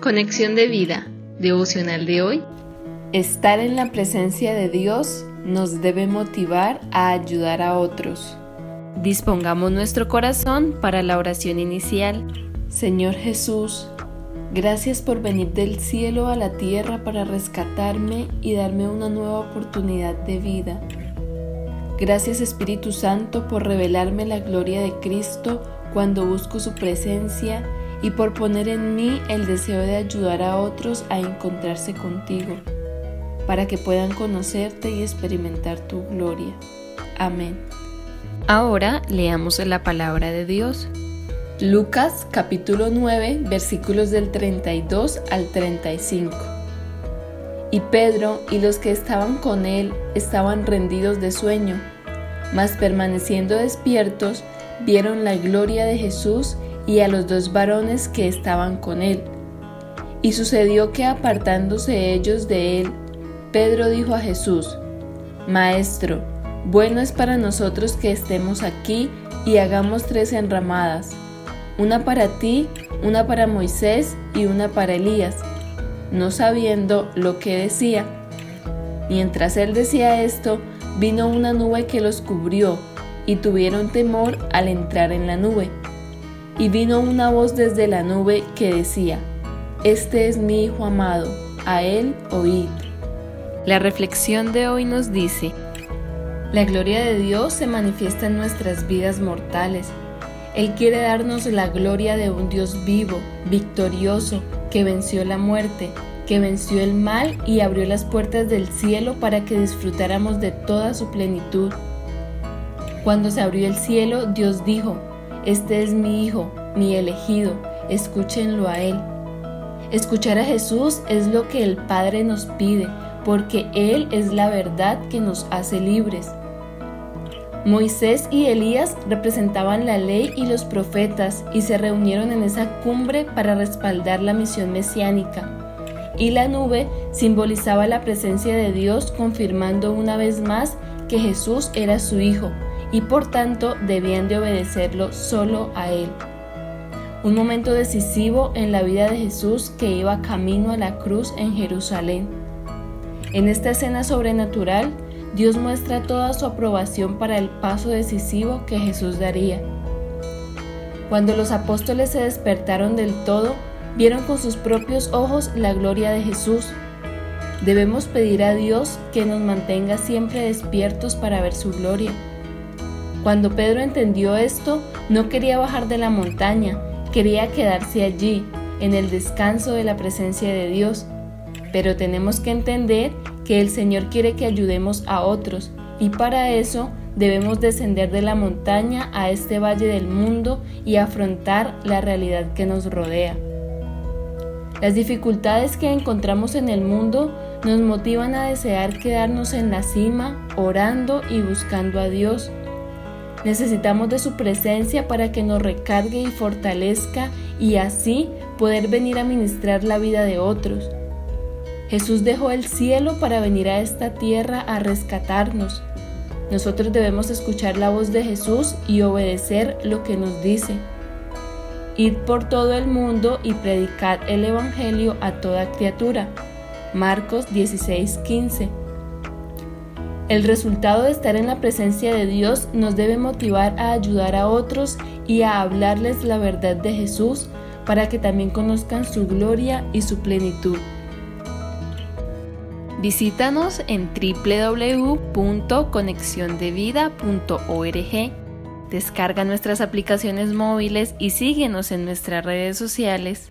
Conexión de vida, devocional de hoy. Estar en la presencia de Dios nos debe motivar a ayudar a otros. Dispongamos nuestro corazón para la oración inicial. Señor Jesús, gracias por venir del cielo a la tierra para rescatarme y darme una nueva oportunidad de vida. Gracias Espíritu Santo por revelarme la gloria de Cristo cuando busco su presencia y por poner en mí el deseo de ayudar a otros a encontrarse contigo, para que puedan conocerte y experimentar tu gloria. Amén. Ahora leamos la palabra de Dios. Lucas capítulo 9 versículos del 32 al 35. Y Pedro y los que estaban con él estaban rendidos de sueño, mas permaneciendo despiertos, vieron la gloria de Jesús y a los dos varones que estaban con él. Y sucedió que apartándose ellos de él, Pedro dijo a Jesús, Maestro, bueno es para nosotros que estemos aquí y hagamos tres enramadas, una para ti, una para Moisés y una para Elías, no sabiendo lo que decía. Mientras él decía esto, vino una nube que los cubrió, y tuvieron temor al entrar en la nube. Y vino una voz desde la nube que decía, Este es mi Hijo amado, a él oíd. La reflexión de hoy nos dice, La gloria de Dios se manifiesta en nuestras vidas mortales. Él quiere darnos la gloria de un Dios vivo, victorioso, que venció la muerte, que venció el mal y abrió las puertas del cielo para que disfrutáramos de toda su plenitud. Cuando se abrió el cielo, Dios dijo, este es mi Hijo, mi elegido, escúchenlo a Él. Escuchar a Jesús es lo que el Padre nos pide, porque Él es la verdad que nos hace libres. Moisés y Elías representaban la ley y los profetas y se reunieron en esa cumbre para respaldar la misión mesiánica. Y la nube simbolizaba la presencia de Dios confirmando una vez más que Jesús era su Hijo, y por tanto debían de obedecerlo solo a Él. Un momento decisivo en la vida de Jesús que iba camino a la cruz en Jerusalén. En esta escena sobrenatural, Dios muestra toda su aprobación para el paso decisivo que Jesús daría. Cuando los apóstoles se despertaron del todo, vieron con sus propios ojos la gloria de Jesús. Debemos pedir a Dios que nos mantenga siempre despiertos para ver su gloria. Cuando Pedro entendió esto, no quería bajar de la montaña, quería quedarse allí, en el descanso de la presencia de Dios. Pero tenemos que entender que el Señor quiere que ayudemos a otros y para eso debemos descender de la montaña a este valle del mundo y afrontar la realidad que nos rodea. Las dificultades que encontramos en el mundo nos motivan a desear quedarnos en la cima, orando y buscando a Dios Necesitamos de su presencia para que nos recargue y fortalezca y así poder venir a ministrar la vida de otros. Jesús dejó el cielo para venir a esta tierra a rescatarnos. Nosotros debemos escuchar la voz de Jesús y obedecer lo que nos dice. Id por todo el mundo y predicad el Evangelio a toda criatura. Marcos 16:15 el resultado de estar en la presencia de Dios nos debe motivar a ayudar a otros y a hablarles la verdad de Jesús para que también conozcan su gloria y su plenitud. Visítanos en www.conexiondevida.org. Descarga nuestras aplicaciones móviles y síguenos en nuestras redes sociales.